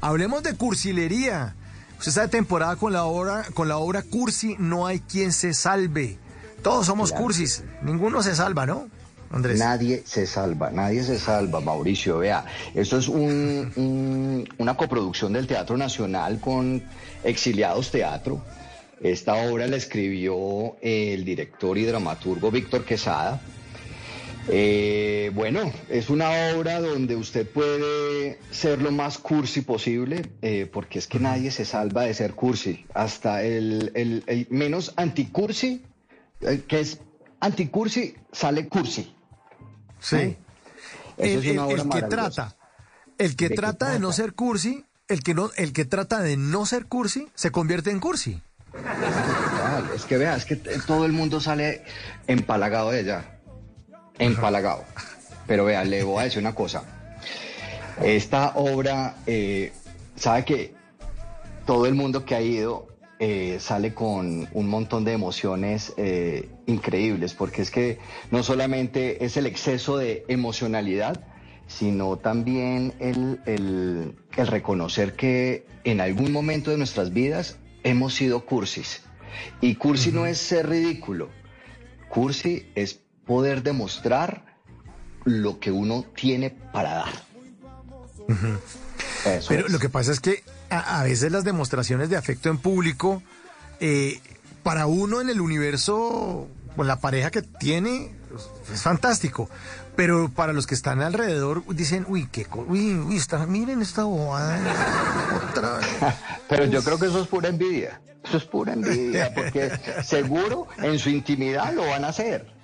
Hablemos de cursilería. Usted está de temporada con la obra, con la obra Cursi, no hay quien se salve. Todos somos cursis, ninguno se salva, ¿no? Andrés. Nadie se salva, nadie se salva, Mauricio. Vea, esto es un- un- una coproducción del Teatro Nacional con Exiliados Teatro. Esta obra la escribió el director y dramaturgo Víctor Quesada. Eh, bueno, es una obra donde usted puede ser lo más cursi posible, eh, porque es que nadie se salva de ser cursi. Hasta el, el- el menos anticursi, eh, que es anticursi, sale cursi. Sí. Eso El, es una el- obra el que trata, el que ¿De trata de no ser cursi, el que no, el que trata de no ser cursi, se convierte en cursi. Es que vea, es que todo el mundo sale empalagado de ella. Empalagado. Pero vea, le voy a decir una cosa. Esta obra, eh, sabe que todo el mundo que ha ido eh, sale con un montón de emociones eh, increíbles, porque es que no solamente es el exceso de emocionalidad, sino también el, el- el reconocer que en algún momento de nuestras vidas hemos sido cursis. Y cursi no es ser ridículo, cursi es poder demostrar lo que uno tiene para dar. Pero es. lo que pasa es que a, a veces las demostraciones de afecto en público, eh, para uno en el universo, con la pareja que tiene, es fantástico. Pero para los que están alrededor, dicen, uy, qué, uy, uy, está, miren esta bobada, otra vez. Pero yo creo que eso es pura envidia. Eso es pura envidia, porque seguro en su intimidad lo van a hacer.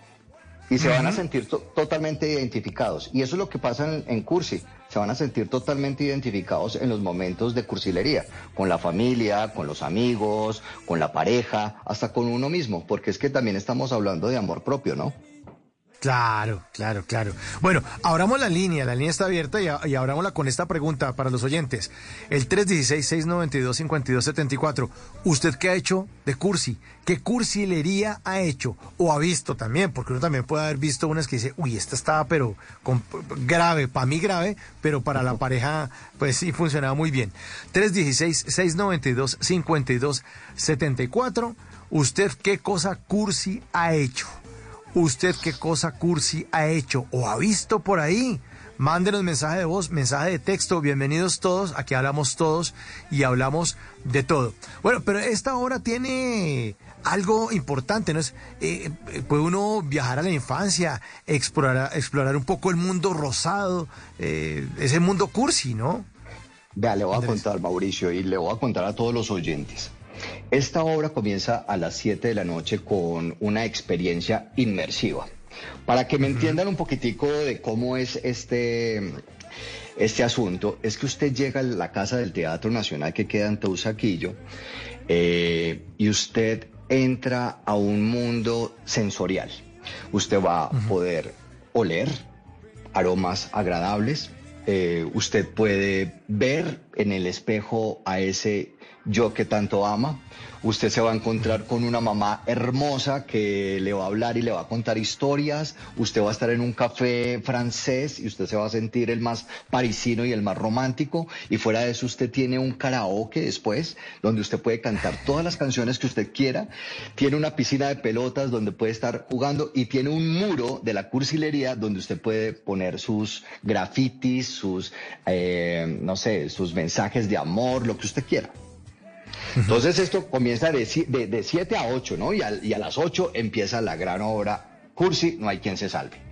Y se van a sentir to- totalmente identificados. Y eso es lo que pasa en, en Cursi. Se van a sentir totalmente identificados en los momentos de cursilería. Con la familia, con los amigos, con la pareja, hasta con uno mismo. Porque es que también estamos hablando de amor propio, ¿no? Claro, claro, claro. Bueno, abramos la línea, la línea está abierta y, a- y abrámosla con esta pregunta para los oyentes. El 316-692-5274. ¿Usted qué ha hecho de cursi? ¿Qué cursilería ha hecho? O ha visto también, porque uno también puede haber visto unas que dice, uy, esta estaba pero con- grave, para mí grave, pero para la pareja pues sí funcionaba muy bien. 316-692-5274. ¿Usted qué cosa cursi ha hecho? ¿Usted qué cosa cursi ha hecho o ha visto por ahí? Mándenos mensaje de voz, mensaje de texto. Bienvenidos todos. Aquí hablamos todos y hablamos de todo. Bueno, pero esta hora tiene algo importante, ¿no? Es, eh, eh, puede uno viajar a la infancia, explorar, explorar un poco el mundo rosado, eh, ese mundo cursi, ¿no? Vea, le voy a Andrés. contar, Mauricio, y le voy a contar a todos los oyentes. Esta obra comienza a las 7 de la noche con una experiencia inmersiva. Para que me entiendan un poquitico de cómo es este, este asunto, es que usted llega a la Casa del Teatro Nacional que queda en Teusaquillo eh, y usted entra a un mundo sensorial. Usted va a poder oler, aromas agradables. Eh, usted puede ver en el espejo a ese yo que tanto ama. Usted se va a encontrar con una mamá hermosa que le va a hablar y le va a contar historias. Usted va a estar en un café francés y usted se va a sentir el más parisino y el más romántico. Y fuera de eso usted tiene un karaoke después donde usted puede cantar todas las canciones que usted quiera. Tiene una piscina de pelotas donde puede estar jugando y tiene un muro de la cursilería donde usted puede poner sus grafitis, sus, eh, no sé, sus mensajes de amor, lo que usted quiera. Entonces esto comienza de 7 de, siete a 8, ¿no? Y a, y a las 8 empieza la gran obra Cursi, no hay quien se salve.